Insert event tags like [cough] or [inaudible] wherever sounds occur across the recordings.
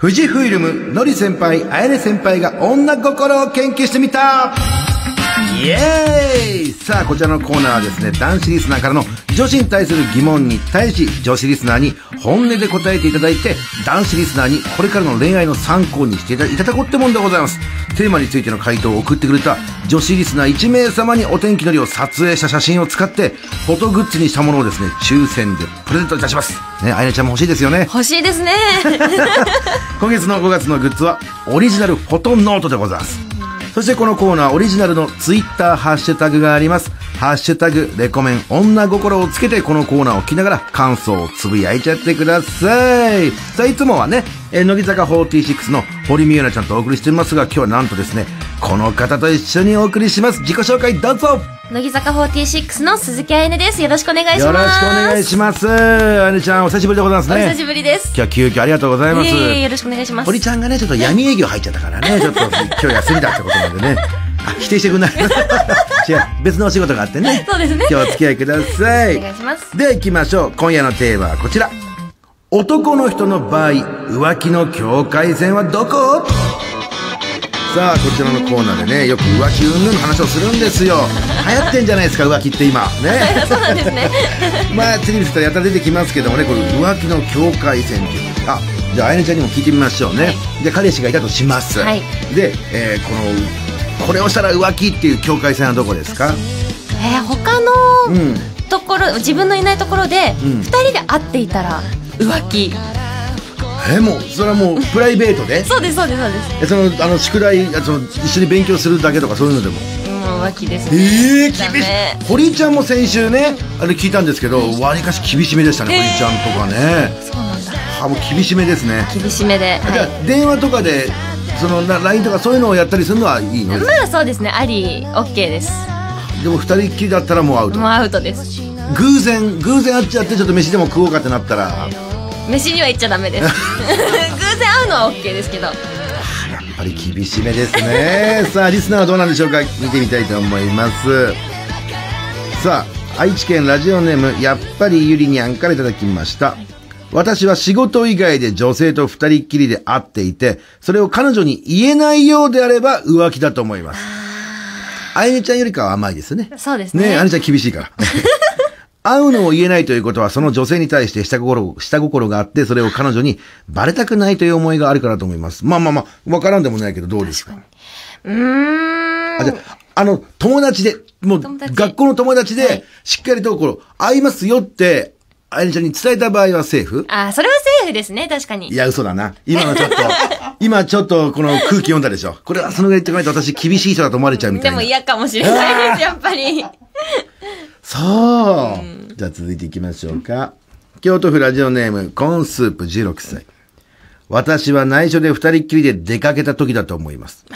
富士フイルム、のり先輩、あやね先輩が女心を研究してみた。イエーイさあ、こちらのコーナーはですね、男子リスナーからの女子に対する疑問に対し、女子リスナーに本音で答えていただいて、男子リスナーにこれからの恋愛の参考にしていただこうってもんでございます。テーマについての回答を送ってくれた女子リスナー1名様にお天気のりを撮影した写真を使って、フォトグッズにしたものをですね、抽選でプレゼントいたします。ね、あやねちゃんも欲しいですよね。欲しいですね。[laughs] 今月の5月のグッズはオリジナルフォトノートでございます。そしてこのコーナーオリジナルのツイッターハッシュタグがあります。ハッシュタグレコメン女心をつけてこのコーナーを聞きながら感想をつぶやいちゃってください。さあいつもはね、えー乃木坂46の堀美優奈ちゃんとお送りしていますが今日はなんとですね、この方と一緒にお送りします。自己紹介どうぞ乃木坂46の鈴木愛音です。よろしくお願いします。よろしくお願いします。あねちゃんお久しぶりでございますね。お久しぶりです。今日は急遽ありがとうございます。いえいえよろしくお願いします。堀ちゃんがね、ちょっと闇営業入っちゃったからね、ちょっと今日休みだってことなんでね。あ、否定してくんない [laughs] 違う、別のお仕事があってね。そうですね今日お付き合いください。お願いしますでは行きましょう。今夜のテーマはこちら。男の人の場合、浮気の境界線はどこ？さあ、こちらのコーナーでね、よく浮気云々の話をするんですよ。流行ってんじゃないですか、浮気って今。ね。[laughs] そうなんですね。[laughs] まあ、次にしたらやたら出てきますけどもね、これ浮気の境界線っていう。あ、じゃあ、あやねちゃんにも聞いてみましょうね。じゃあ、彼氏がいたとします。はいで、えーこの、これをしたら浮気っていう境界線はどこですか？えー、他のうん。ところ、自分のいないところで、うん二人で会っていたら浮気。えーもう、それはもう、[laughs] プライベートで？そうです、そうです、そうです。えその、あの、宿題、あその、一緒に勉強するだけとかそういうのでも？もう浮気ですえね。えー、厳しい。堀井ちゃんも先週ね、あれ聞いたんですけど、わりかし厳しめでしたね、へー堀井ちゃんとかね。そうなんだ。あ、もう厳しめですね。厳しめで。じゃあは電話とかで、その、な LINE とかそういうのをやったりするのはいいの？い。まあそうですね、あり、オッケーです。でも二人っきりだったらもうアウトもうアウトです。偶然偶然会っちゃってちょっと飯でも食おうかってなったらや飯には行っちゃダメです。[laughs] 偶然会うのはオッケーですけど。っぱり厳しめですね [laughs] さあリスナーはどうなんでしょうか？見てみたいと思いますさあ愛知県ラジオネームやっぱりゆりにゃんからいただきました私は仕事以外で女性と二人っきりで会っていて、それを彼女に言えないようであれば浮気だと思います。あゆねちゃんよりかは甘いですね。そうですねねえ、あねちゃん厳しいから。会うのを言えないということは、その女性に対して下心、下心があって、それを彼女にバレたくないという思いがあるからと思います。まあまあまあ、わからんでもないけど、どうですか？うーん。あ、じゃあ、あの、友達で、もう、学校の友達で、はいしっかりと、この、会いますよって、あやねちゃんに伝えた場合はセーフ？あ、それはセーフですね、確かに。いや、嘘だな。今のちょっと、[laughs] 今ちょっとこの空気読んだでしょ。これはそのぐらい言ってこないと私厳しい人だと思われちゃうみたいな。でも嫌かもしれないです、やっぱり。そう。じゃあ続いていきましょうか。京都府ラジオネーム、コーンスープ16歳。私は内緒で二人っきりで出かけた時だと思います。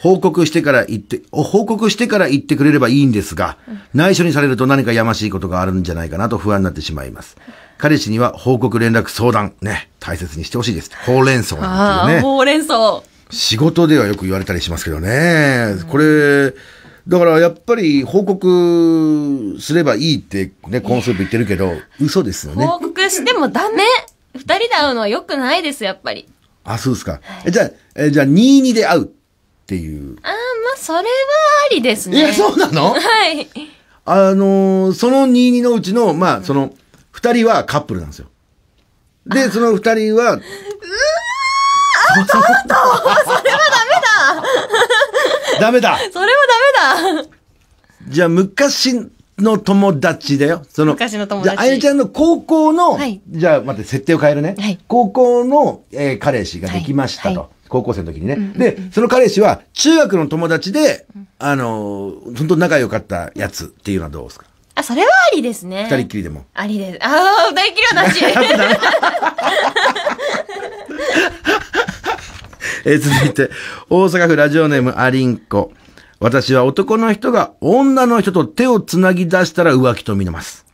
報告してから言って、お報告してから言ってくれればいいんですが、内緒にされると何かやましいことがあるんじゃないかなと不安になってしまいます。彼氏には報告連絡相談、ね、大切にしてほしいです。ほうれん草ああ、なんていうね。ほうれん草。仕事ではよく言われたりしますけどね。これ、だからやっぱり報告すればいいってね、コーンスープ言ってるけど、[laughs] 嘘ですよね。報告してもダメ。二人で会うのは良くないです、やっぱり。あ、そうですか。えじゃあ、えじゃあ、22で会うっていう。ああ、まあ、それはありですね。いや、そうなの？[laughs] はい。あのーその22のうちの、まあ、その、二人はカップルなんですよ。で、その二人は、ダメだそれはダメだ。じゃあ、昔の友達だよ。その、昔の友達じゃあ、あやちゃんの高校の、はいじゃあ、待って、設定を変えるね。はい高校の、えー彼氏ができましたと。はいはい高校生の時にね、で、その彼氏は、中学の友達で、あのー、本当仲良かったやつっていうのはどうですか？あ、それはありですね。二人っきりでも。ありです。ああ、二人っきりはなし。[laughs] [laughs] [laughs] えー続いて、大阪府ラジオネームアリンコ。私は男の人が女の人と手をつなぎ出したら浮気と見れます。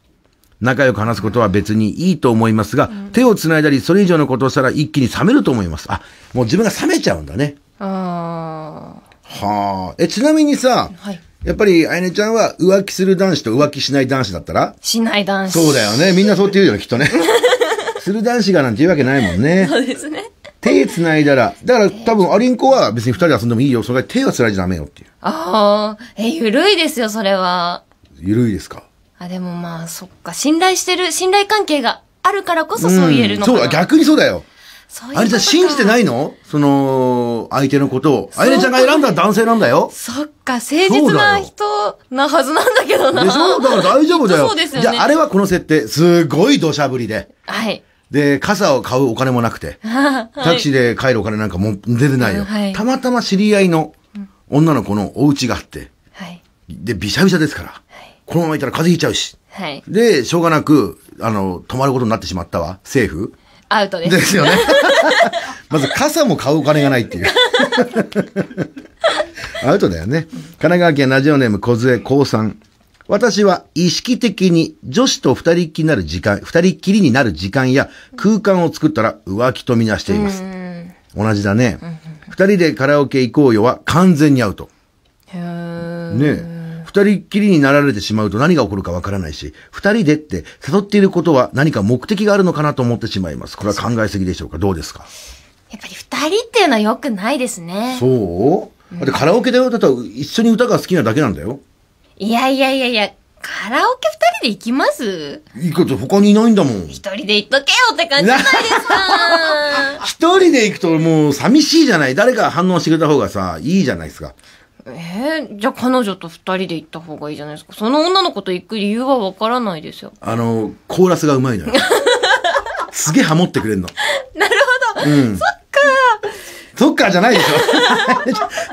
仲良く話すことは別にいいと思いますが、手をつないだりそれ以上のことをしたら一気に冷めると思います。あ、もう自分が冷めちゃうんだね。あはあ。え、ちなみにさ、はいやっぱり、あやねちゃんは浮気する男子と浮気しない男子だったら？あ、しない男子。そうだよね。みんなそうって言うよ、きっとね。[laughs] する男子がなんて言うわけないもんね。そうですね。手繋いだら、だから多分アリンコは別に二人で遊んでもいいよ。それから手は繋いじゃダメよっていう。ああ、え、ゆるいですよ、それは。ゆるいですか？あ、でもまあ、そっか。信頼してる、信頼関係があるからこそそう言えるのかな。そうだ、逆にそうだよ。そういうあれじゃ信じてないの？その、相手のことを。あやねちゃんが選んだ男性なんだよ。そっか、誠実な人なはずなんだけどな。でしょ？だから大丈夫だよ。そうですよね。じゃあ、あれはこの設定、すごい土砂降りで。はい。で、傘を買うお金もなくて。[laughs] タクシーで帰るお金なんかもう出てないよ。たまたま知り合いの女の子のお家があって。はい。で、びしゃびしゃですから。このままいたら風邪ひいちゃうし。はい。で、しょうがなく、あの、泊まることになってしまったわ。政府。アウトです。ですよね。[laughs] まず傘も買うお金がないっていう。[laughs] アウトだよね。神奈川県ラジオネーム小杖高三。私は意識的に女子と二人っきりになる時間、二人っきりになる時間や空間を作ったら浮気とみなしています。同じだね。二人でカラオケ行こうよは完全にアウト。ねえ。二人っきりになられてしまうと何が起こるかわからないし、二人でって誘っていることは何か目的があるのかなと思ってしまいます。これは考えすぎでしょうか？どうですか？やっぱり二人っていうのは良くないですね。そう？だってカラオケで歌ったら一緒に歌が好きなだけなんだよ。いやいやいやいや、カラオケ二人で行きます？いいこと他にいないんだもん。一人で行っとけよって感じじゃないですか。[laughs] 一人で行くともう寂しいじゃない。誰か反応してくれた方がさ、いいじゃないですか。えー、じゃあ彼女と二人で行った方がいいじゃないですか。その女の子と行く理由はわからないですよ。あの、コーラスがうまいのよ。[laughs] すげえハモってくれんの。なるほど。うん。そっか。そっかじゃないでしょ。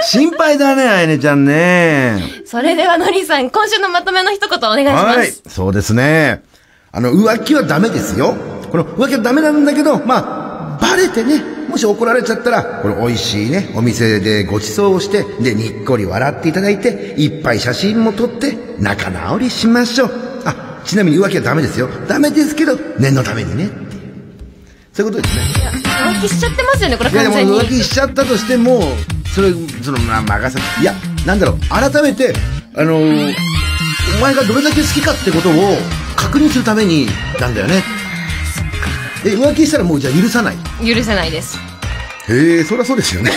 [laughs] 心配だね、あやねちゃんね。それではのりさん、今週のまとめの一言お願いします。はい。そうですね。あの、浮気はダメですよ。この浮気はダメなんだけど、まあ、バレてね、もし怒られちゃったら、この美味しいね、お店でご馳走をして、で、にっこり笑っていただいて、いっぱい写真も撮って、仲直りしましょう。あ、ちなみに浮気はダメですよ。ダメですけど、念のためにね。そういうことですね。浮気しちゃってますよね、これいやで完全に。も浮気しちゃったとしても、それ、その、まあ、任せいや、なんだろう、改めて、あのーお前がどれだけ好きかってことを確認するためになんだよね。え、浮気したらもうじゃあ許さない。許せないです。へえ、そりゃそうですよね。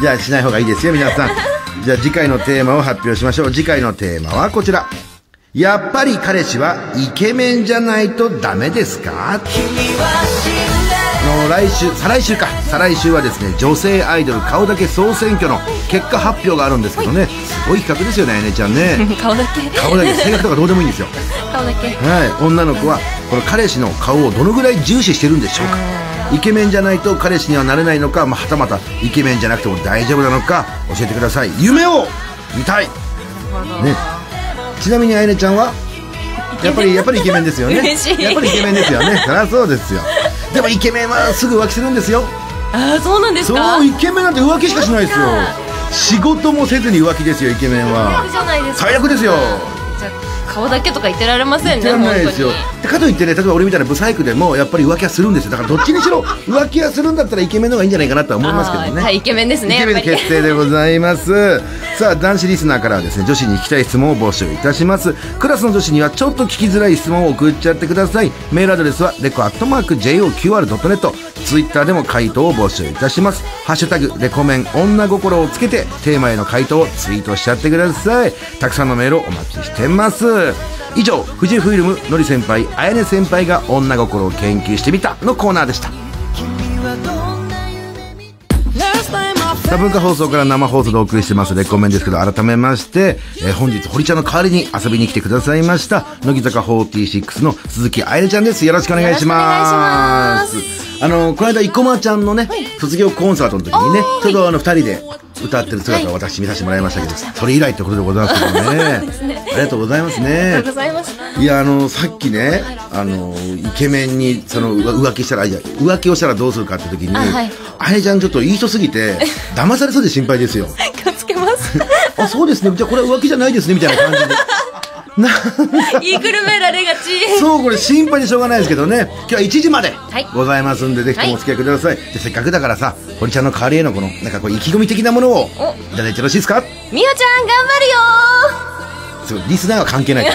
じゃあしない方がいいですよ、皆さん。じゃあ次回のテーマを発表しましょう。次回のテーマはこちら。やっぱり彼氏はイケメンじゃないとダメですか？あの来週再来週か。再来週はですね女性アイドル顔だけ総選挙の結果発表があるんですけどね。すごい企画ですよねあやねちゃんね。[laughs] 顔だけ。顔だけ。性格とかどうでもいいんですよ。顔だけ。はい。女の子はこの彼氏の顔をどのぐらい重視してるんでしょうか？イケメンじゃないと彼氏にはなれないのか、まあ、はたまたイケメンじゃなくても大丈夫なのか？教えてください。夢を見たい。ねちなみにあやねちゃんはやっぱりやっぱりイケメンですよね。嬉しい。やっぱりイケメンですよね。そりゃそうですよ。でもイケメンはすぐ浮気するんですよ。ああ、そうなんですか？そうイケメンなんて浮気しかしないですよ。仕事もせずに浮気ですよイケメンは。じゃないですか。最悪ですよ。じゃあ顔だけとか言ってられませんね、言ってらんないですよ。かといってね例えば俺みたいなブサイクでもやっぱり浮気はするんですよ。だからどっちにしろ浮気はするんだったらイケメンの方がいいんじゃないかなとは思いますけどね。はい、イケメンですね。イケメン決定でございます。[laughs] さあ男子リスナーからはですね女子に聞きたい質問を募集いたします。クラスの女子にはちょっと聞きづらい質問を送っちゃってください。メールアドレスはレコアットマーク JOQR.net ツイッターでも回答を募集いたします。ハッシュタグレコメン女心をつけてテーマへの回答をツイートしちゃってください。たくさんのメールをお待ちしてます。以上富士フイルムのり先輩あやね先輩が女心を研究してみたのコーナーでした。さあ文化放送から生放送でお送りしてますレコメンですけど改めまして、えー本日堀ちゃんの代わりに遊びに来てくださいました乃木坂46の鈴木愛理ちゃんです。よろしくお願いします。あのこの間生駒ちゃんのね、卒業コンサートの時にねちょうどあの二人で歌ってる姿を私見させてもらいましたけど、それ以来ってことでございますけどね。ありがとうございますありねがとうございます。いやあのさっきねあのイケメンにその浮浮気したらいや浮気をしたらどうするかって時にあはい。あれちゃんちょっといい人すぎて [laughs] 騙されそうで心配ですよ。気をつけます。[laughs] あそうですね。じゃあこれは浮気じゃないですねみたいな感じで。な言いくるめられがち。[laughs] そうこれ心配でしょうがないですけどね。今日は1時まではい。ございますんで、ぜひともお付き合いください、でせっかくだからさ堀ちゃんの代わりへのこのなんかこう意気込み的なものをお。いただいてよろしいですか？みおちゃん頑張るよそうリスナーは関係ない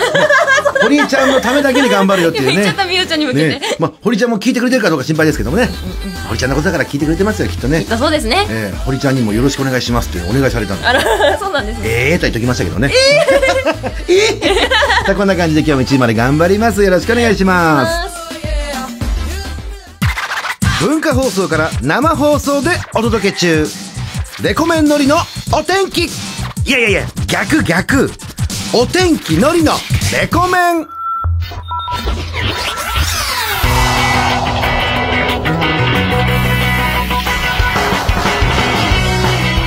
堀ちゃんのためだけに頑張るよっていうね [laughs] 今言っちゃったみおちゃんに向けて、ねまあ、堀ちゃんも聞いてくれてるかどうか心配ですけどもね、堀ちゃんのことだから聞いてくれてますよきっとねだそうですねえー、堀ちゃんにもよろしくお願いしますってお願いされたんであらそうなんですねええーと言っときましたけどね。えー、[laughs] えー、さあ、こんな感じで今日も1時まで頑張ります。よろしくお願いします。文化放送から生放送でお届け中。レコメンのりのお天気。いやいやいや、逆逆。お天気のりのレコメン。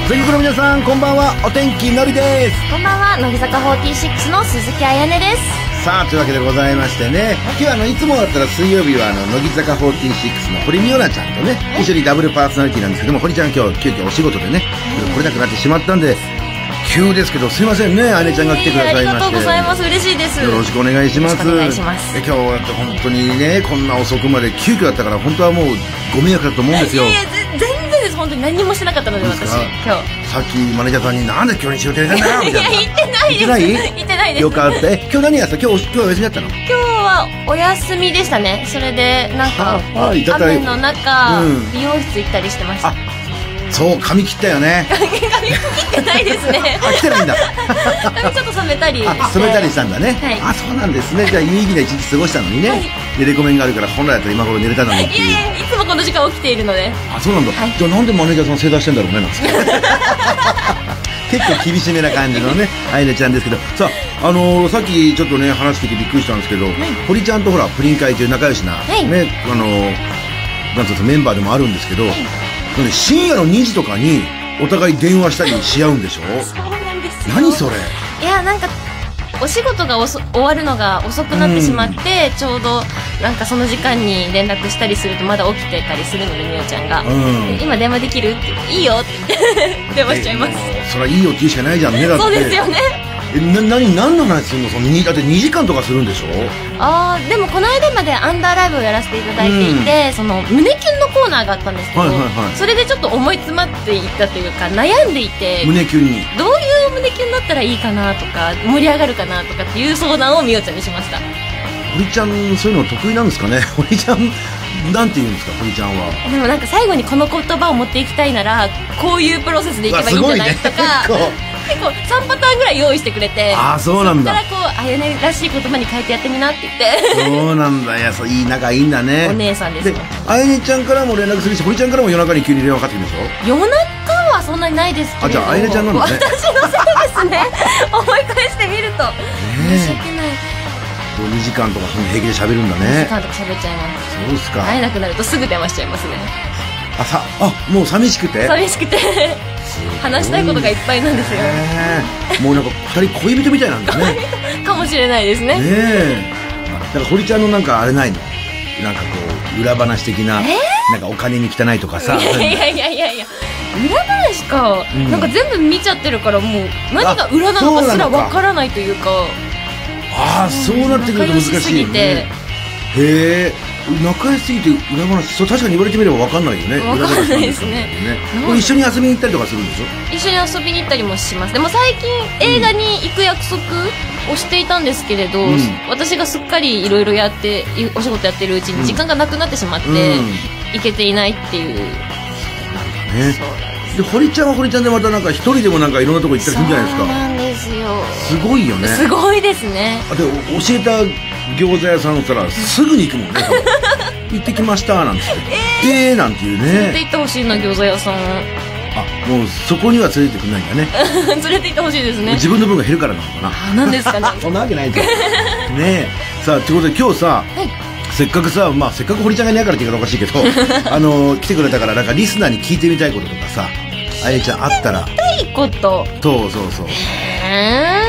全国の皆さん、こんばんは。お天気のりです。こんばんは乃木坂46の鈴木彩音ですさあ、というわけでございましてね、今日はあの、いつもだったら水曜日はあの、乃木坂46の堀美央奈ちゃんとね、一緒にダブルパーソナリティなんですけども、堀ちゃん今日、急遽お仕事でね、来れなくなってしまったんで、急ですけど、すいませんね、あねちゃんが来てくださいまして。ありがとうございます。嬉しいです。よろしくお願いします。お願いします。え今日は本当にね、こんな遅くまで急遽だったから、本当はもうご迷惑だと思うんですよ。い。や全然です。本当に何にもしてなかったので私。今さっきマネージャーさんに、なんで今日に仕事入れたんだよ、日 [laughs] いやみたいな。言ってないです。言ってない言ってないです。よかった。え、今日何やった？今日、今日はお休みだったの？今日はお休みでしたね。それでなんか雨の中、うん。美容室行ったりしてました。あそう、髪切ったよね。髪切ってないですねあ、来てないんだ。髪ちょっと染めたり染めたりしたんだね。はいあ、そうなんですね。じゃあ、有意義な一日過ごしたのにね。はいで、レコメンがあるから、本来だったら今頃寝れたのにいやいやいつもこの時間起きているのであ、そうなんだ。はいじゃあ、なんでマネージャーさん正座してんだろうね、なんて。結構厳しめな感じのね、あいねちゃんですけど。さあ、あのーさっきちょっとね、話してきてびっくりしたんですけど、堀ちゃんとほら、プリン会という仲良しな、いね、あのーなんつうのメンバーでもあるんですけど、深夜の2時とかに、お互い電話したりし合うんでしょ？そうなんですよ。何それ？いやなんかお仕事がおそ終わるのが遅くなってしまって、ちょうどなんかその時間に連絡したりするとまだ起きてたりするのでみおちゃんが、うん。で今電話できる？っていいよって。[laughs] 電話しちゃいます。えそれはいいよって言うしかないじゃんねだって。そうですよねえな何何の話するの？そのにだって2時間とかするんでしょ？あーでもこの間までアンダーライブをやらせていただいていて、その胸キュンのコーナーがあったんですけど、はいはいはい。それでちょっと思い詰まっていったというか悩んでいて胸キュンに。どういう胸キュンだったらいいかなとか盛り上がるかなとかっていう相談をみおちゃんにしました。堀ちゃんそういうの得意なんですかね？[laughs] 堀ちゃんなんて言うんですか？堀ちゃんは。でもなんか最後にこの言葉を持っていきたいならこういうプロセスでいけばいいんじゃない？とか、結構3パターンぐらい用意してくれてああそうなんだ。そっからこうあやねらしい言葉に変えてやってみなって。言ってそうなんだ。いやそういい仲いいんだね。お姉さんですであやねちゃんからも連絡するし堀ちゃんからも夜中に急に電話かかってくるでしょ？夜中はそんなにないですけれど。あじゃああやねちゃんなんだね。私のせいですね。思い返してみると。申し訳ない。2時間とかその平気で喋るんだ時ね間とか喋っちゃいます。そうですか。会えなくなるとすぐ電話しちゃいますね。あさあもう寂しくて？寂しくて話したいことがいっぱいなんですよ。もうなんか二人恋人みたいなんだね。[laughs] かもしれないですね。ねえ。だから堀ちゃんのなんかあれないの？なんかこう裏話的な、なんかお金に汚いとかさ。いやいやいやいやいや。裏話か、うん。なんか全部見ちゃってるからもう何が裏なのかすらわからないというか。ああそうなってくると難しいよね。へえ仲良しすぎて裏話そう確かに言われてみれば分かんないよね。わかんないですね。裏話なんですよこれ一緒に遊びに行ったりとかするんでしょ？一緒に遊びに行ったりもします。でも最近映画に行く約束をしていたんですけれど、うん。私がすっかりいろいろやっていお仕事やってるうちに時間がなくなってしまって、うん。行けていないっていう、ね。そうなんですで堀ちゃんは堀ちゃんでまたなんか一人でもなんかいろんなとこ行ったりするんじゃないですか。そうなんですよ。すごいよね。すごいですね。あで教えた餃子屋さんだったらすぐに行くもんね [laughs] 行ってきましたなんて。[laughs] ええー、なんていう連れてね行ってほしいな餃子屋さん。あもうそこには連れてくんないんだね。[laughs] 連れて行ってほしいですね。自分の分が減るからなのかな。あなんですかね。そんなわけないじゃん。ねえ。さあということで今日さ、はい。せっかくさ、まあ、せっかく堀ちゃんがいないからって言い方おかしいけどあの来てくれたからなんかリスナーに聞いてみたいこととかさあやちゃんあったら。いいこと。そうそうそう。えー。うーん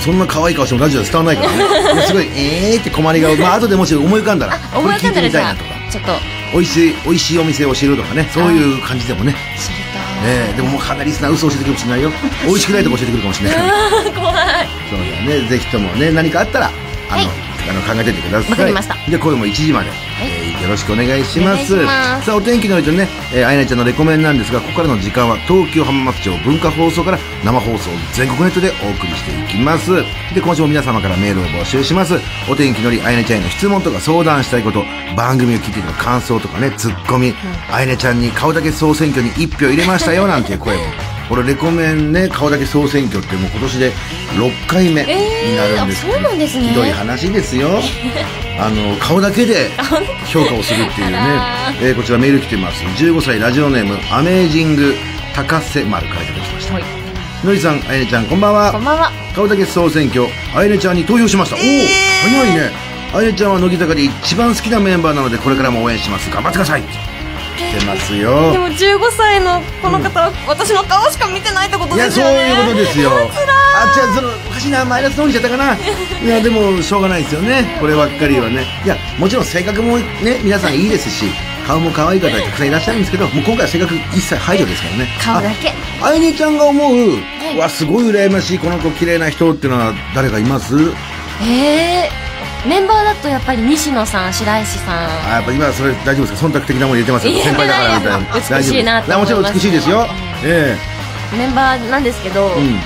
そんな可愛い顔してもラジオで伝わらないからね。[laughs] すごいえーって困り顔。まあ後でもし思い浮かんだらこれ聞いてみたいなとか。ちょっと。美味しい美味しいお店を教えるとかね。そういう感じでもね。知りたい。ねえでももうかなりリスナー嘘教えてくるかもしれないよ。[laughs] 美味しくないとこ教えてくるかもしれないから怖い。そうだよね。ぜひともね何かあったらあの、はい。あの考えてってください。わかりました。で今夜も1時まで、よろしくお願いします。さあ、お天気のりとね、えー、あいなちゃんのレコメンなんですが、ここからの時間は東京浜松町文化放送から生放送全国ネットでお送りしていきます。で、今週も皆様からメールを募集します。お天気のり、あいなちゃんへの質問とか相談したいこと、番組を聞いての感想とかね、ツッコミ、あいなちゃんに顔だけ総選挙に1票入れましたよ、なんていう声も。これレコメンね、顔だけ総選挙ってもう今年で6回目になるんですえーあそうなんですねひどい話ですよ。[laughs] あの、顔だけで評価をするっていうねあ。えーこちらメール来てます。15歳ラジオネーム、アメージング高瀬丸からいただきました。はいのりさん、あやねちゃん、こんばんは。こんばんは顔だけ総選挙、あやねちゃんに投票しました。おお、早いね。あやねちゃんは乃木坂で一番好きなメンバーなので、これからも応援します。頑張ってください。来てますよで。も15歳のこの方は私の顔しか見てないってこといや、そうですよねいうことですよ。あ、じゃあ、その、おかしいな、マイナスの方にしちゃったかな。[laughs] いや、でも、しょうがないですよね。こればっかりはね。いや、もちろん性格もね、皆さんいいですし、顔も可愛い方たくさんいらっしゃるんですけど、もう今回は性格一切排除ですからね。顔だけあ。あいねちゃんが思う、いうわ、すごい羨ましい、この子綺麗な人っていうのは誰かいます？えー、メンバーだとやっぱり西野さん白石さんあ、やっぱ今それ大丈夫ですか？忖度的なもの入れてますよ。先輩だからみたいな。美しいなと思いますもちろん美しいですよ。えメンバーなんですけど、えうん。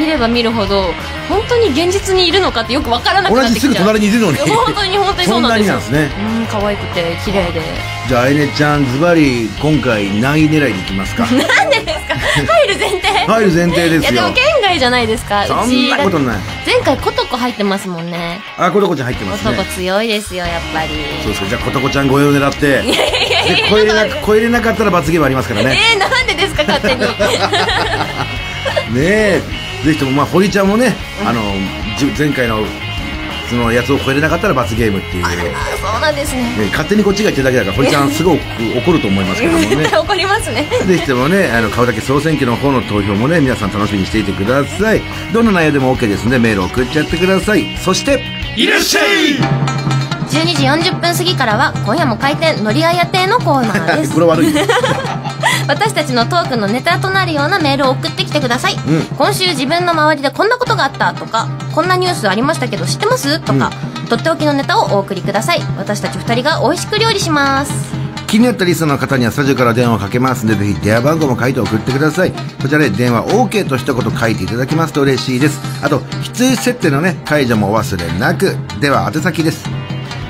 見れば見るほど本当に現実にいるのかってよくわからなく同じすぐなってきちゃう隣にいるのに。本当に本当にそうなんですよそんなになんですうん可愛くて綺麗でじゃあ、あいねちゃん、ズバリ、今回何位狙いでいきますか？なんでですか？入る前提入る前提ですよいやでも。県外じゃないですかそうんちなことない。前回コトコ入ってますもんねあ、ことこちゃん入ってますコトコね。強いですよやっぱりそうですか。じゃあ、ことこちゃんご用狙って。いやいやいやで超えれな超えれなかったら罰ゲームありますからね。えー、なんでですか勝手に [laughs] ねえ。ぜひとも、まあ、堀ちゃんもね、あの、じ前回の、そのやつを超えれなかったら罰ゲームっていう。ねそうなんですね勝手にこっちが言ってるだけだから、堀ちゃんすごく怒ると思いますけどもね絶。対 [laughs] 怒りますねぜひともね、あの、顔だけ総選挙の方の投票もね、皆さん楽しみにしていてください。どんな内容でも OK ですので、メールを送っちゃってください。そして、いらっしゃい12時40分過ぎからは今夜も開店のりあや亭のコーナーです [laughs] これ悪い。私たちのトークのネタとなるようなメールを送ってきてください、ん今週自分の周りでこんなことがあったとかこんなニュースありましたけど知ってます？とか、とっておきのネタをお送りください私たち2人が美味しく料理します気になったリスナーの方にはスタジオから電話をかけますので、ぜひ電話番号も書いて送ってください。こちらで電話 OK と一言書いていただきますと嬉しいです。あと、必須設定のね、解除もお忘れなく。では、宛先です。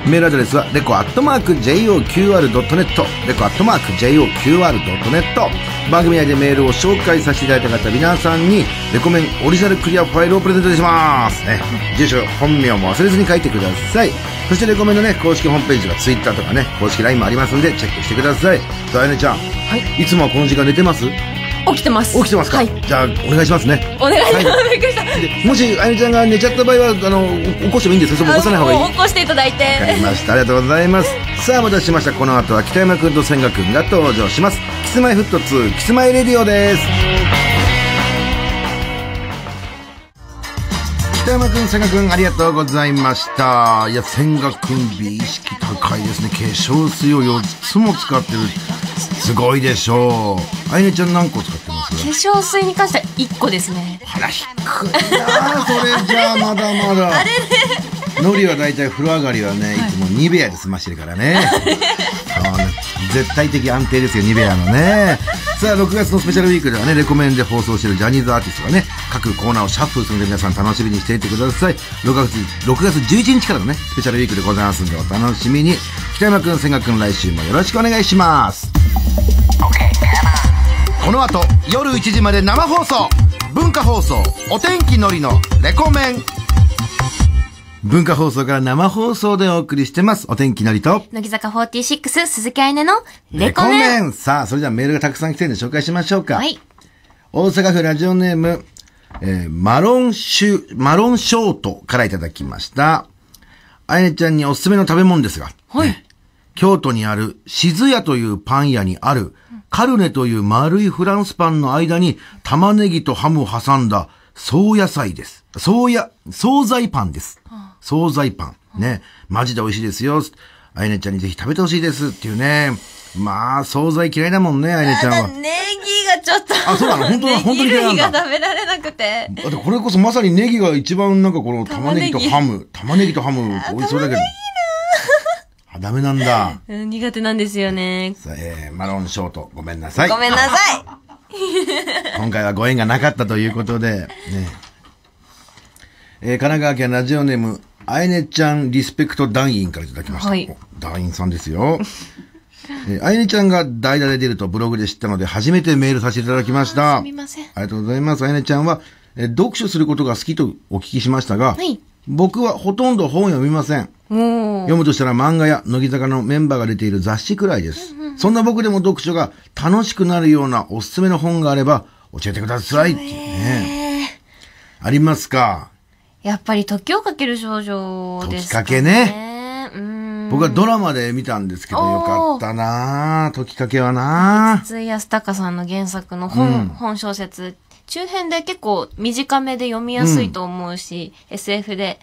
メールアドレスは、レコアットマーク JOQR.net。レコアットマーク JOQR.net。番組内でメールを紹介させていただいた方、皆さんに、レコメンオリジナルクリアファイルをプレゼントします。ね、住所、本名も忘れずに書いてください。そしてレコメンのね、公式ホームページは Twitter とかね、公式 LINE もありますので、チェックしてください。さあ、あやねちゃん。はいいつもはこの時間寝てます？起きてます起きてますか、はいじゃあ、お願いしますね。お願いします、はびっくりしたでもし、あやねちゃんが寝ちゃった場合は、あの、起こしてもいいんですよ。起こさない方がいい。起こしていただいてわかりました。ありがとうございます。[laughs] さあ、お待たせしました。この後は北山くんと千賀くんが登場します。キスマイフット2、キスマイレディオです。北山くん、千賀くん、ありがとうございました。いや、千賀くん、美意識高いですね。化粧水を4つも使ってる。すごいでしょう。あいねちゃん何個使ってます？化粧水に関しては1個ですねあら、低いなあそれじゃあまだまだ。[laughs] あれノリは大体風呂上がりはね、いつもニベアで済ましてるからね。[laughs] そうね絶対的安定ですよ、ニベアのね。[laughs] さあ、6月のスペシャルウィークではね、レコメンで放送しているジャニーズアーティストがね、各コーナーをシャッフルするので皆さん楽しみにしていてください。6月、6月11日からのね、スペシャルウィークでございますんでお楽しみに。北山くん、千賀くん、来週もよろしくお願いします。この後夜1時まで生放送文化放送お天気のりのレコメン文化放送から生放送でお送りしてます。お天気のりと乃木坂46鈴木愛音のレコメンさあ、それではメールがたくさん来てるんで紹介しましょうか。はい大阪府ラジオネーム、えーマロンシュ、マロンショートからいただきました。あやねちゃんにおすすめの食べ物ですが。はい京都にある静屋というパン屋にあるカルネという丸いフランスパンの間に玉ねぎとハムを挟んだ総野菜です。総や、惣菜パンです。惣菜パン。ね。マジで美味しいですよ。あやねちゃんにぜひ食べてほしいですっていうね。まあ、惣菜嫌いだもんね、あやねちゃんは。ネギがちょっとあそうなの？本当だ？[laughs] 本当に嫌いなんだネギ類が食べられなくてだってこれこそまさにネギが一番なんかこの玉ねぎとハム、玉ねぎとハム美味しそうだけど。あ、ダメなんだ。う [laughs] ん苦手なんですよね。えー、マロンショート、ごめんなさい。ごめんなさい。[laughs] 今回はご縁がなかったということで、ね。えー、神奈川県ラジオネーム、あえねちゃんリスペクト団員からいただきました。はいお団員さんですよ。[laughs] えー、あえねちゃんが代打で出るとブログで知ったので、初めてメールさせていただきました。すみません。ありがとうございます。あやねちゃんは、えー読書することが好きとお聞きしましたが、はい僕はほとんど本を読みません。読むとしたら漫画や乃木坂のメンバーが出ている雑誌くらいです。そんな僕でも読書が楽しくなるようなおすすめの本があれば教えてくださいっていうね。えーありますか？やっぱり時をかける少女ですか、ね。時かけね。うん。僕はドラマで見たんですけどよかったなぁ時かけはなぁ筒井康隆さんの原作の本、うん本小説。中編で結構短めで読みやすいと思うし、SF で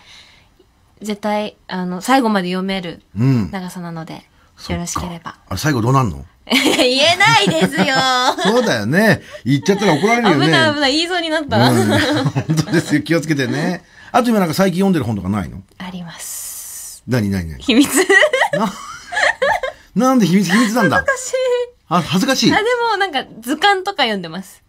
絶対、あの、最後まで読めるうん。長さなので、よろしければ。あれ最後どうなんの？[laughs] 言えないですよ [laughs] そうだよね。言っちゃったら怒られるよね。危ない危ない、言いそうになった。うん本当ですよ。気をつけてね。あと今なんか最近読んでる本とかないの？あります。何何何？秘密？なんで秘密、秘密なんだ？恥ずかしい。あ、恥ずかしいあ、。でもなんか図鑑とか読んでます。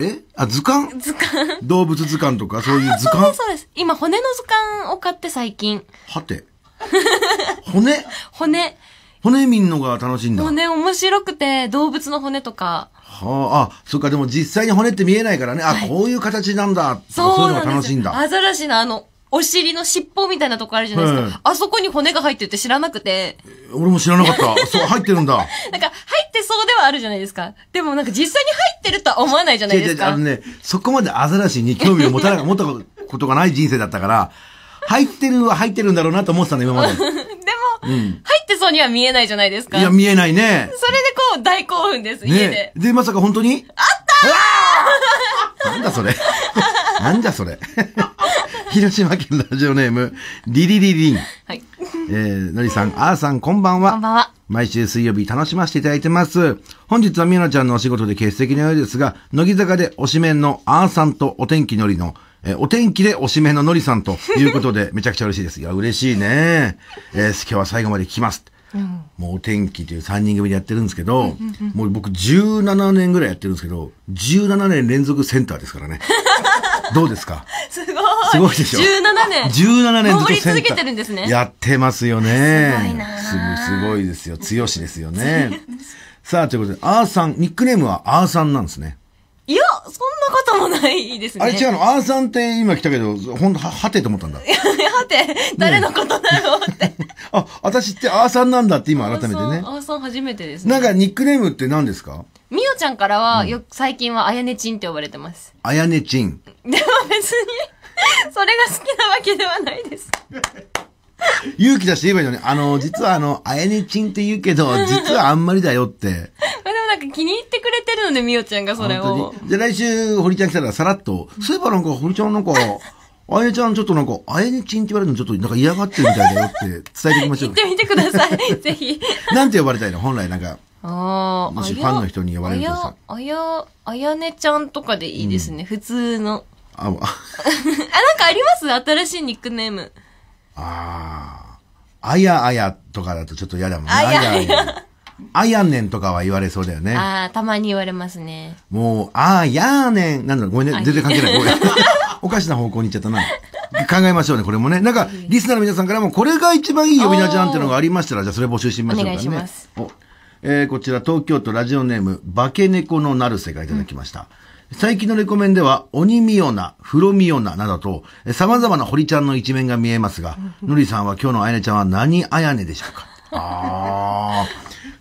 え？あ、図鑑？図鑑。動物図鑑とか？そういう図 [laughs] そうで鑑す、そうです。今、骨の図鑑を買って最近。はて？[laughs] 骨？骨。骨見んのが楽しいんだ。は骨面白くて、動物の骨とか。あ、あ、そっか、でも実際に骨って見えないからね。あ、こういう形なんだ。そうそういうのなんですよ。が楽しいんだ。アザラシのあの、お尻の尻尾みたいなとこあるじゃないですか。はいあそこに骨が入ってるって知らなくて。俺も知らなかった。[laughs] そう、入ってるんだ。なんか、入ってそうではあるじゃないですか。でもなんか実際に入ってるとは思わないじゃない違う違う、あですか。のね、そこまでアザラシに興味を持たな、持ったことがない人生だったから、入ってるは入ってるんだろうなと思ってたの、今まで。い [laughs] でも、入ってそうには見えないじゃないですか。や、見えないね。それでこう、大興奮です、家でね。。で、まさか本当に？あったなんだそれ。なんだそれ。[laughs] 広島県ラジオネーム、リリリリン。はい。えー、のりさん、あーさん、こんばんは。こんばんは。毎週水曜日楽しませていただいてます。本日はみなちゃんのお仕事で欠席のようですが、乃木坂で推しメンのあーさんとお天気のりの、えーお天気で推しメンののりさんということで、[laughs] めちゃくちゃ嬉しいです。いや、嬉しいね。えー今日は最後まで聞きます。もうお天気という3人組でやってるんですけど、もう僕17年ぐらいやってるんですけど、17年連続センターですからね。[laughs] どうですか？[laughs] すごい。すごいでしょ？17年。17年ずっとるんですねやってますよね。すごいなすすごいですよ。強しですよね。[laughs] さあ、ということで、あーさん、ニックネームはあーさんなんですね。いや、そんなこともないですね。あれ違うの、あーさんって今来たけど、ほんと、は、はてと思ったんだ。はて、誰のことだろうって。[laughs] あ、私ってあーさんなんだって今改めてね。あーさん初めてですね。なんかニックネームって何ですか？みおちゃんからは、よく最近はあやねちんって呼ばれてます。あやねちん。[laughs] でも別に、それが好きなわけではないです。勇気出して言えばいいのに、あの、実はあの、あやねちんって言うけど、[laughs] 実はあんまりだよって。まあでもなんか気に入ってくれてるので、みおちゃんがそれを本。当にじゃあ来週、堀ちゃん来たらさらっと、そういえばなんか、堀ちゃんなんか、あやねちゃんちょっとなんか、あやねちんって言われるのちょっとなんか嫌がってるみたいだよって伝えておきましょう言って。[laughs] みてください。ぜひ。なんて呼ばれたいの？本来なんか、ああ、もしファンの人に呼ばれるとさあや、あや、あやねちゃんとかでいいですね。普通の。あ、あ [laughs] あ、なんかあります？新しいニックネーム。あー、あやあやとかだとちょっと嫌だもんね。あやあやあやねんとかは言われそうだよね。ああ、たまに言われますね。もう、あーやーねん。なんだろう、ごめんね。全然関係ない。ごめん。[laughs] おかしな方向に行っちゃったな。考えましょうね、これもね。なんか、リスナーの皆さんからも、これが一番いい呼び名じゃんっていうのがありましたら、じゃあそれ募集してみましょうかね。お願いしますおえーこちら、東京都ラジオネーム、化け猫のなるせがいただきました。最近のレコメンでは、鬼ミオナ、フロミオナなどと、えー様々な堀ちゃんの一面が見えますが、[laughs] のりさんは今日のあやねちゃんは何あやねでしょうか？あ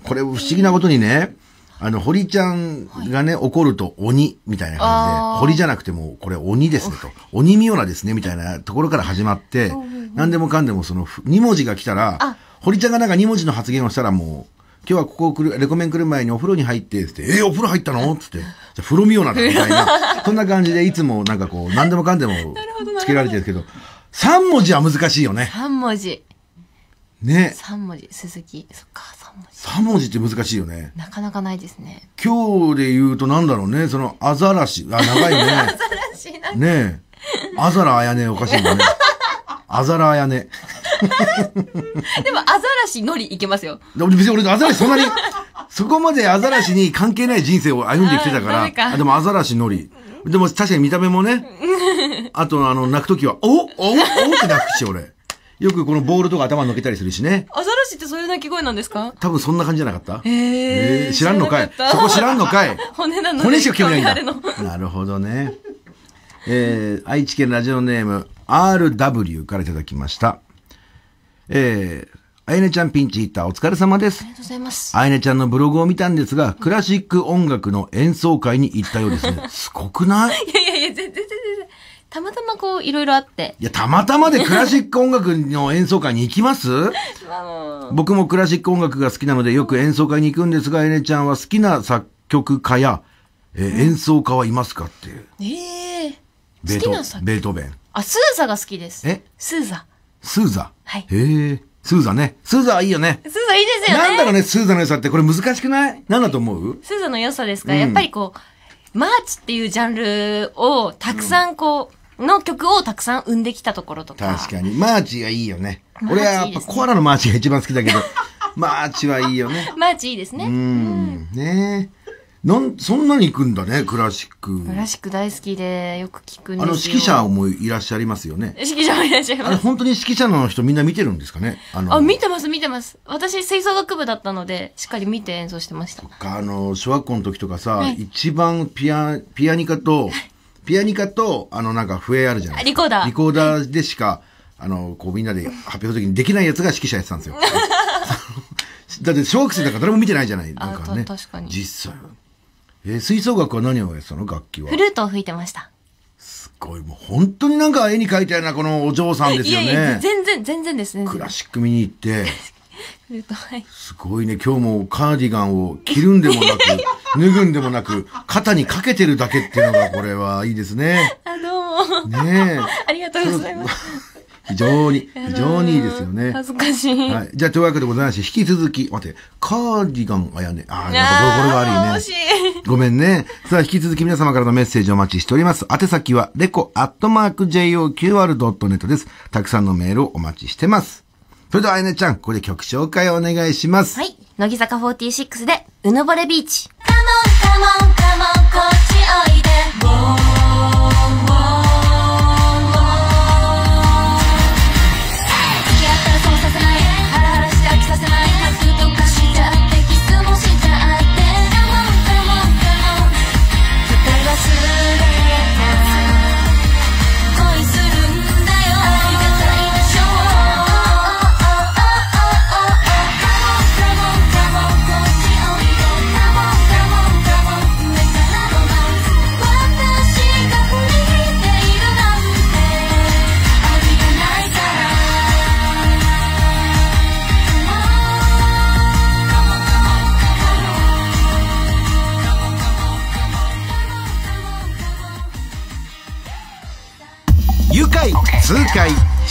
ー、これ不思議なことにね、あの、堀ちゃんがね、怒ると鬼みたいな感じあで、ー。堀じゃなくても、これ鬼ですねと。鬼ミオナですねみたいなところから始まって、何でもかんでもその2文字が来たらあ、堀ちゃんがなんか2文字の発言をしたらもう、今日はここ来る、レコメン来る前にお風呂に入って、つって、えーお風呂入ったの？つって、じゃあ風呂ミオナだ、[laughs] みたいな。そんな感じでいつもなんかこう、何でもかんでも [laughs] つけられてるけど、3文字は難しいよね。3文字。ね。3文字。鈴木。そっか、3文字。3文字って難しいよね。なかなかないですね。今日で言うとなんだろうね、その、アザラシ、あ、長いね。新しいな。ねえ。アザラあやねおかしいもんね。アザラあやね。[laughs] でも、アザラシのりいけますよ。別に俺アザラシそんなに、そこまでアザラシに関係ない人生を歩んできてたから、あでもアザラシのり。でも確かに見た目もね、あとあの、泣くときは、おおおって泣くし、俺。よくこのボールとか頭に乗っけたりするしね。アザラシってそういう鳴き声なんですか？多分そんな感じじゃなかったへえー知らんのかい？そこ知らんのかい？[laughs] 骨なのに骨しか興味ないんだ。なるほどね。えー、愛知県ラジオネーム RW からいただきました。えー、あやねちゃんピンチヒッターお疲れ様ですあ。りがとうございます。あやねちゃんのブログを見たんですが、クラシック音楽の演奏会に行ったようですね。[laughs] すごくない？いやいやいや、全然全然。たまたまこう、いろいろあって。いや、たまたまでクラシック音楽の演奏会に行きます？[laughs] あの僕もクラシック音楽が好きなのでよく演奏会に行くんですが、あやねちゃんは好きな作曲家や、えー演奏家はいますかっていう。ええベート好きな作ベートーベン。あ、スーザが好きです。え？スーザ。スーザ？はいへえ。スーザね。スーザはいいよね。スーザいいですよね。なんだろうね、スーザの良さって。これ難しくない？なんだと思う？スーザの良さですか、うんやっぱりこう、マーチっていうジャンルをたくさんこう、の曲をたくさん生んできたところとか。確かに。マーチがいいよね。俺はやっぱコアラのマーチが一番好きだけど、[laughs] マーチはいいよね。マーチいいですね。うん。ねえ。なん、そんなに行くんだね、クラシック。クラシック大好きでよく聞くんですよ。あの、指揮者もいらっしゃいますよね。指揮者もいらっしゃいあれ、ます。本当に指揮者の人みんな見てるんですかね？あの、あ、見てます、見てます。私、吹奏楽部だったので、しっかり見て演奏してました。あの、小学校の時とかさ、はい一番ピア、ピアニカと、ピアニカと、あの、なんか笛あるじゃないですか。リコーダーリコーダーでしか、あの、こうみんなで発表する時にできないやつが指揮者やってたんですよ。[laughs] だって小学生だから誰も見てないじゃないなんかね。確かに実際は。えー吹奏楽は何をやってたの？楽器はフ。ルートを吹いてました。すごい、もう本当になんか絵に描いたようなこのお嬢さんですよね。いやいや、全然、全然ですね。クラシック見に行って、[laughs] はい。すごいね、今日もカーディガンを着るんでもなく、脱ぐんでもなく、肩にかけてるだけっていうのが、これはいいですね。あ、どうも。ねえ。ありがとうございます。非常に、非常にいいですよね。恥ずかしい。はい。じゃあ、というわけでございまして、引き続き、待って、カーディガンあやね。ああ、やっぱこれ、悪いね。ごめんね。さあ、引き続き皆様からのメッセージをお待ちしております。宛先は、レコアットマーク JOQR.net です。たくさんのメールをお待ちしてます。それでは、あやねちゃん、ここで曲紹介をお願いします。はい。乃木坂46で、うぬぼれビーチ。Come on, come on, come on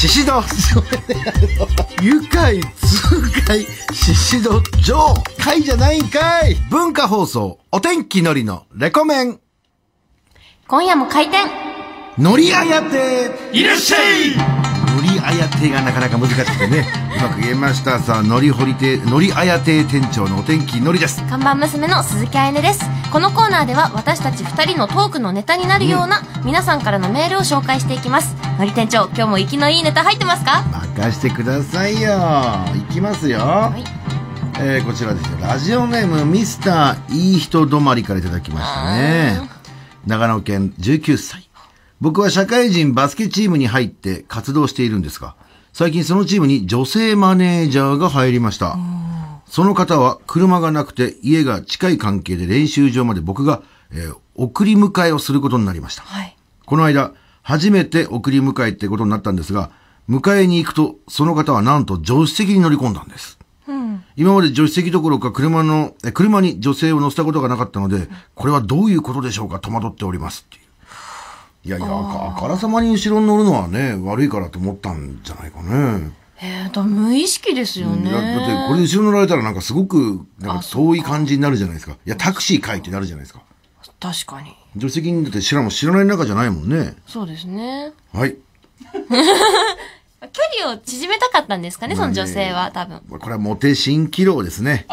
快、獅子戸。[laughs] 愉快、痛快、獅子戸、上、快じゃないんかい。文化放送、お天気のりのレコメン、今夜も開店のりあやて。いらっしゃいあやてがなかなか難しくてね、うまく言えました。さあ、のりほり亭、のりあや亭店長のお天気のりです。看板娘の鈴木彩音ですこのコーナーでは私たち2人のトークのネタになるような皆さんからのメールを紹介していきますのり店長今日も息のいいネタ入ってますか？任してくださいよ。いきますよ。はいえーこちらですよ。ラジオネーム、ミスターいい人止まりからいただきましたね。長野県19歳。僕は社会人バスケチームに入って活動しているんですが、最近そのチームに女性マネージャーが入りました。その方は車がなくて家が近い関係で練習場まで僕が、えー送り迎えをすることになりました。はいこの間、初めて送り迎えってことになったんですが、迎えに行くと、その方はなんと助手席に乗り込んだんです。今まで助手席どころか車の、え車に女性を乗せたことがなかったので、これはどういうことでしょうか戸惑っておりますっていやいや、ああからさまに後ろに乗るのはね、悪いからと思ったんじゃないかね。えーと無意識ですよねだってこれで後ろ乗られたらなんかすごく、なんか遠い感じになるじゃないですか。いや、タクシーかいってなるじゃないですか。確かに助手席にだって知らんも知らない中じゃないもんね。そうですねはい。距離を縮めたかったんですかね、その女性は、多分。これはモテ蜃気楼ですね。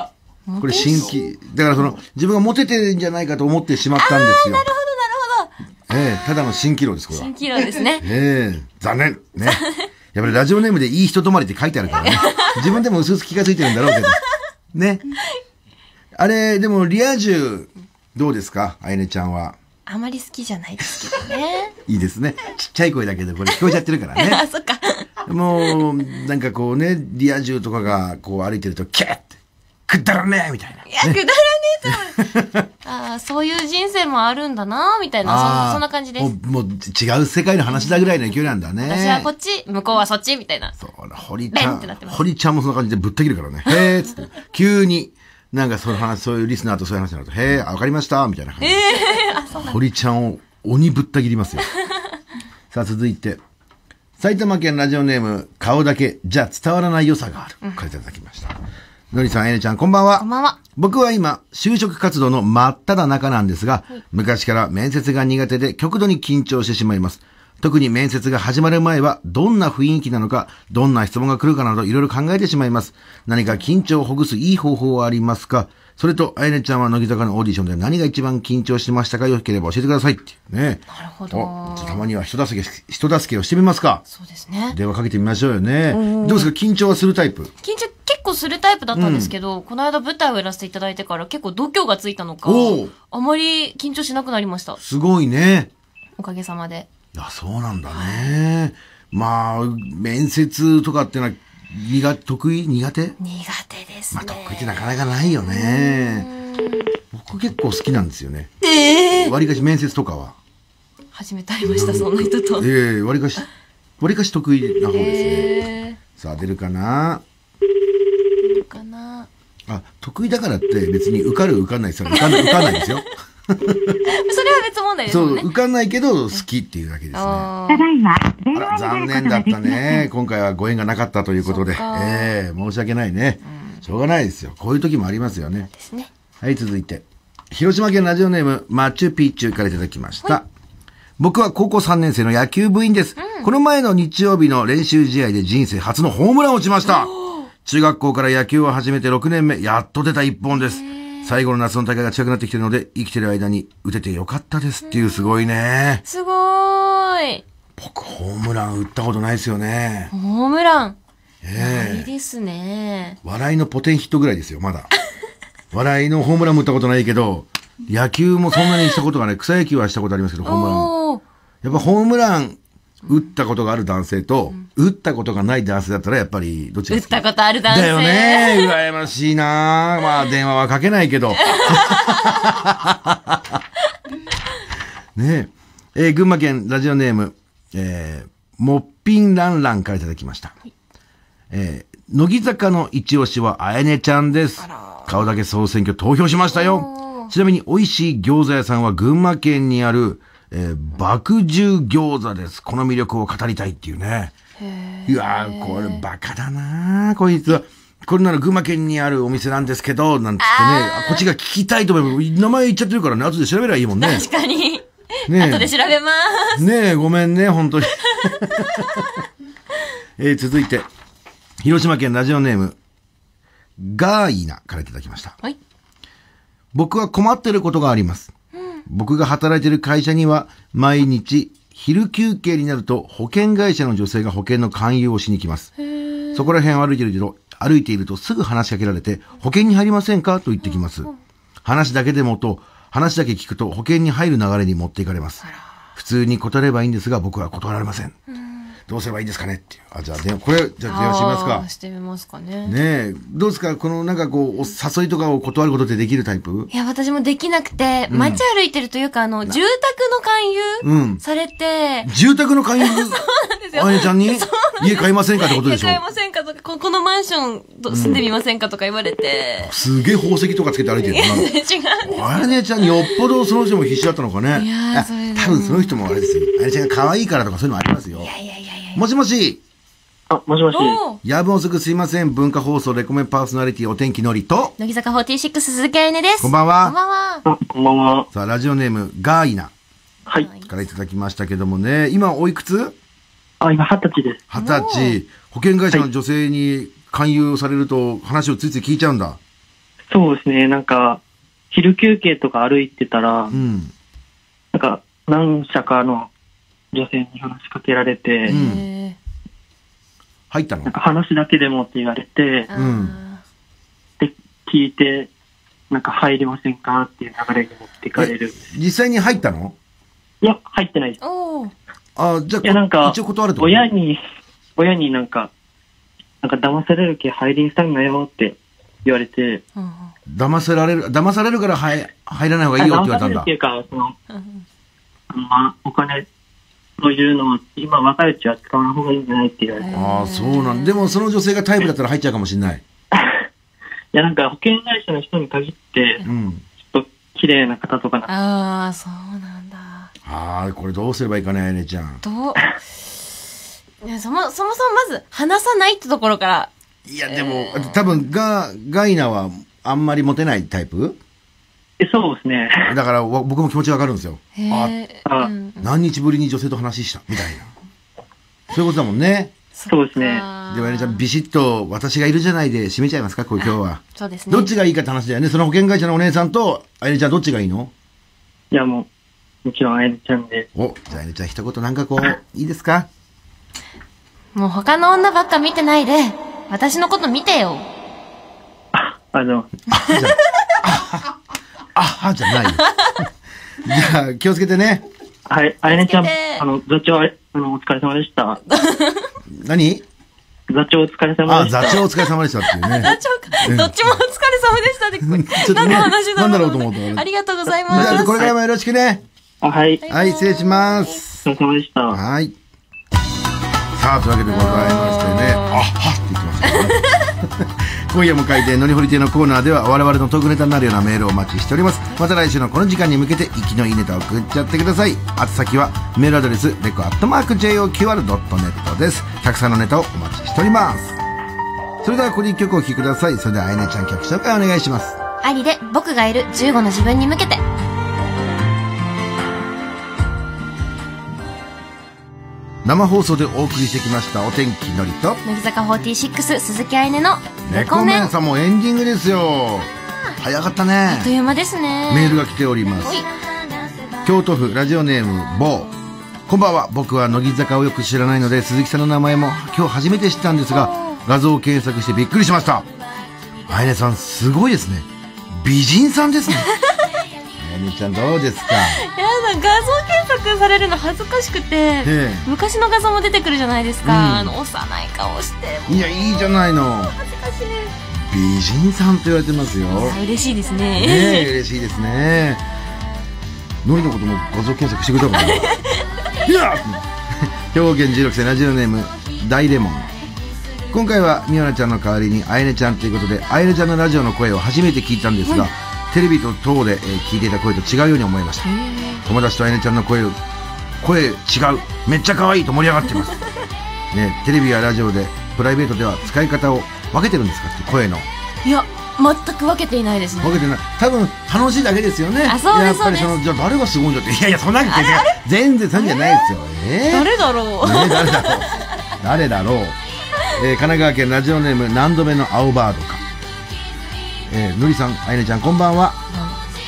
これ新規。だからその、自分がモテてるんじゃないかと思ってしまったんですよ。なるほど。ええただの蜃気楼です、これは蜃。気楼ですね。ええ残念。ね。やっぱりラジオネームでいい人止まりって書いてあるからね。自分でも薄々気がついてるんだろうけど。ね。あれ、でもリア充、どうですか？あやねちゃんは。あまり好きじゃないですけどね。いいですね。ちっちゃい声だけど、これ聞こえちゃってるからね。[laughs] あ、そっか。もう、なんかこうね、リア充とかがこう歩いてると、キャッくだらねえみたいな。いや、くだらねえと。ああ、そういう人生もあるんだな、みたいな、そそんな感じですも。う、もう違う世界の話だぐらいの勢いなんだね。私はこっち、向こうはそっち、みたいな。そうだ、堀ちゃん堀ちゃんもそんな感じでぶった切るからね。へえっつって、[laughs] 急に、なんかそういう話、そういうリスナーとそういう話になると、へえ、わかりましたみたいな感じで。堀ちゃんを鬼ぶった切りますよ。さあ、続いて。埼玉県ラジオネーム、顔だけ、じゃ伝わらない良さがある。これいただきました。のりさん、えねちゃん、こんばんは。こんばんは。僕は今、就職活動の真っ只中なんですが、昔から面接が苦手で極度に緊張してしまいます。特に面接が始まる前は、どんな雰囲気なのか、どんな質問が来るかなど、いろいろ考えてしまいます。何か緊張をほぐすいい方法はありますか？それと、あやねちゃんは乃木坂のオーディションで何が一番緊張してましたか？よければ教えてくださいっていうね。なるほどおたまには人助け、人助けをしてみますか？そうですね。電話かけてみましょうよね。どうですか？緊張はするタイプ？緊張結構するタイプだったんですけど、この間舞台をやらせていただいてから結構度胸がついたのかおう、あまり緊張しなくなりました。すごいね。おかげさまで。いや、そうなんだね。まあ、面接とかってのは、苦手、得意？苦手？苦手ですまあ、ね。得意ってなかなかないよね。僕結構好きなんですよね。ええ割りかし面接とかは。初めて会いました、そんな人と。ええ割りかし、割りかし得意な方ですね。えさあ、出るかな？な。あ、得意だからって別に受かる受かんないですよ。受かんない、受かんないですよ。[laughs] それは別問題ですそう、もんね。受かんないけど好きっていうだけですね。あただいま、残念だった。ね。今回はご縁がなかったということで。ええ申し訳ないね、しょうがないですよ。こういう時もありますよね。ですね。はい、続いて。広島県ラジオネーム、マチュピチュからいただきました。僕は高校3年生の野球部員です。この前の日曜日の練習試合で人生初のホームランを打ちました。中学校から野球を始めて6年目、やっと出た一本です。最後の夏の大会が近くなってきてるので、生きてる間に打ててよかったですっていうすごいね。すごーい。僕、ホームラン打ったことないですよね。ホームラン。ええいいですね。笑いのポテンヒットぐらいですよ、まだ。[laughs] 笑いのホームランも打ったことないけど、野球もそんなにしたことがない。草野球はしたことありますけど、ホームラン。やっぱホームラン打ったことがある男性と、打ったことがない男性だったらやっぱりどっち打っですかたことある男性。だよね。羨ましいな [laughs] まあ電話はかけないけど。[laughs] ねえ。えー群馬県ラジオネーム、えー、もっぴんらんらんからいただきました。えー乃木坂の一押しはあやねちゃんです。顔だけ総選挙投票しましたよ。ちなみに美味しい餃子屋さんは群馬県にある、えー、爆汁餃子です。この魅力を語りたいっていうね。いやー、これバカだなーこいつは。これなら群馬県にあるお店なんですけど、なんつってね、あこっちが聞きたいと思えば、名前言っちゃってるからね、後で調べればいいもんね。確かに。ね後で調べます。ねえ、ごめんね、本当に。[laughs] えー続いて、広島県ラジオネーム、ガーイナからいただきました。はい。僕は困ってることがあります。僕が働いている会社には、毎日、昼休憩になると、保険会社の女性が保険の勧誘をしに来ます。そこら辺を歩いていると、歩いているとすぐ話しかけられて、保険に入りませんか？と言ってきます。話だけでもと、話だけ聞くと保険に入る流れに持っていかれます。普通に断ればいいんですが、僕は断られません。どうすればいいんですかねっていう。あ、じゃあ電話、これ、じゃあ電話してみますか。してみますかね。ねえ、どうですかこのなんかこう、お誘いとかを断ることってできるタイプ？いや、私もできなくて、街歩いてるというか、あの、住宅の勧誘うんされて、住宅の勧誘？[laughs] あやねちゃんに？家買いませんかってことでしょ？家買えませんかとか、ここのマンションと住んでみませんかとか言われて、すげえ宝石とかつけて歩いてるの違う。な。あやねちゃんよっぽどその人も必死だったのかね。いやーあそれで多分その人もあれですよ。あやねちゃんが可愛いからとかそういうのありますよい。やいやいやいや。もしもし、あ、もしもし。夜分遅くすいません。文化放送レコメンパーソナリティお天気のりと、乃木坂46鈴木愛音です。こんばんはこんばんは。あ、こんばんは。さあ、ラジオネーム、ガーイナはい。からいただきましたけどもね、今おいくつ？あ、今二十歳です。二十歳。保険会社の女性に勧誘されると話をついつい聞いちゃうんだ。そうですね。なんか、昼休憩とか歩いてたら、うん。なんか、何社かの女性に話しかけられて、うん。へ入ったの？なんか話だけでもって言われてで、聞いて、なんか入りませんかっていう流れに持ってかれる。実際に入ったの？いや、入ってないです。ー。おー。あ、じゃあいや、なんか一応断ると？親に、親になんか、なんか騙される気入りにしたんだよって言われて、騙せられる、騙されるから入入らない方がいいよって言われたんだ。騙されるって。いうか、その、うん。まあ、お金というのは、今若いうちは使わない方がいいんじゃないって言われて。いああ、そうなんでもその女性がタイプだったら入っちゃうかもしれない。や、なんか保険会社の人に限ってう、ん。ちょっと綺麗な方とかな、ああ、そうなんだ。ああ、これどうすればいいかね、あやねちゃん。どう？いやそも、そもそもまず話さないってところから、いや、でも、多分、ガ、ガイナはあんまりモテないタイプ？えそうですね。だから、わ僕も気持ちわかるんですよ。あ、何日ぶりに女性と話した、みたいな。そういうことだもんね。そうですねかでも、あやねちゃん、ビシッと、私がいるじゃないで締めちゃいますか、これ今日は。そうですね。どっちがいいかって話だよね。その保険会社のお姉さんと、あやねちゃんどっちがいいの？いや、もう、もちろんあやねちゃんで。お、じゃああやねちゃん一言なんかこう、[laughs] いいですか？もう他の女ばっか見てないで、私のこと見てよ。あ、あの、あはじゃないよ。[laughs] じゃあ、気をつけてね。はい、あやねちゃんあの、座長あの、お疲れ様でした。何？座長お疲れ様あ、でした。座長お疲れ様でしたっていうね。[laughs] 座長か、うんどっちもお疲れ様でした [laughs] 話だろうなんだろうと思った俺ありがとうございじます。ゃあ、これからもよろしくね。あ、はい、はい、失礼します。お疲れ様でした。はい。さあ、というわけでございましてね。あはって言ってますけどね。今夜も書いて、のりほり亭のコーナーでは我々のトークネタになるようなメールをお待ちしております。また来週のこの時間に向けて、息のいいネタを送っちゃってください。宛先は、メールアドレス、レコアットマーク JOQR.net です。たくさんのネタをお待ちしております。それではここで一曲お聴きください。それでは、あやねちゃん曲紹介お願いします。ありで僕がいる15の自分に向けて。生放送でお送りしてきました、お天気のりと、乃木坂46鈴木愛音の猫メンさんもエンディングですよ。早かったねあっと。いう間ですね。メールが来ております。京都府ラジオネーム某こんばんは僕は乃木坂をよく知らないので鈴木さんの名前も今日初めて知ったんですが画像を検索してびっくりしましたあやねさんすごいですね美人さんですねあやねちゃんどうですか？やだ、画像検索されるの恥ずかしくて、ええ。昔の画像も出てくるじゃないですか。うん。あの、幼い顔して、いやいいじゃないの。恥ずかしい。美人さんと言われてますよ。あ嬉しいですね。ねえ嬉しいですね。のりのことも画像検索してくれたもんねいや！兵庫県16歳ラジオネーム大レモン。今回はみおなちゃんの代わりにあやねちゃんということであやねちゃんのラジオの声を初めて聞いたんですが、テレビと等で、えー聞いていた声と違うように思いました。友達とあやねちゃんの声を声違うめっちゃ可愛いと盛り上がっています。[laughs] ねテレビやラジオでプライベートでは使い方を分けてるんですかって声の。いや、全く分けていないですね。分けてない。多分楽しいだけですよね。あそうですやっぱりそのじゃあ誰がすごいんだって。いやいやそんなわけ全然そうじゃないですよ。えー？誰だろう、ね誰だろう。誰だろう、えー神奈川県ラジオネーム何度目の青バードかえーのりさんあいねちゃんこんばんは。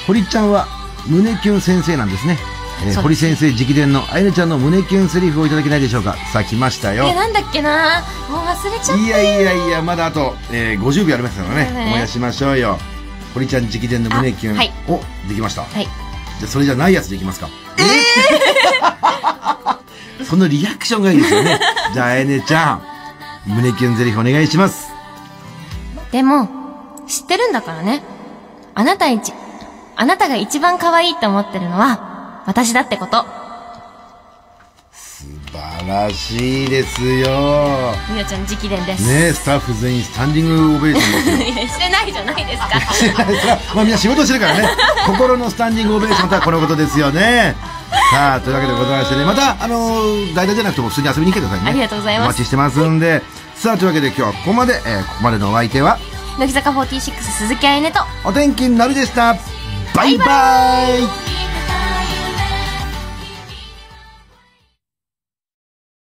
堀ちゃんは胸キュン先生なんですね、えー堀先生直伝のあいねちゃんの胸キュンセリフをいただけないでしょうかさあ来ましたよ。え、なんだっけな。もう忘れちゃった。いやいやいやまだあと、えー50秒ありますからね。ね。思い出しましょうよ。堀ちゃん直伝の胸キュン、あはい。おできました。はい。じゃあそれじゃないやつでいきますか。え [laughs] そのリアクションがいいですよね。じゃああやねちゃん胸キュンゼリフお願いします。でも、知ってるんだからね。あなた一、あなたが一番可愛いって思ってるのは、私だってこと。素晴らしいですよ。みよちゃん直伝です。ねえスタッフ全員スタンディングオベーションですよ。[laughs] いや、してないじゃないですか。[laughs] まあみんな仕事してるからね。心のスタンディングオベーションとはこのことですよね。さあというわけでございましてね。またあのー代打じゃなくても普通に遊びに来てくださいね。ありがとうございます。お待ちしてますんで。さあというわけで今日はここまで、えーここまでのお相手は乃木坂46鈴木愛音と、お天気になるでした。バイバイ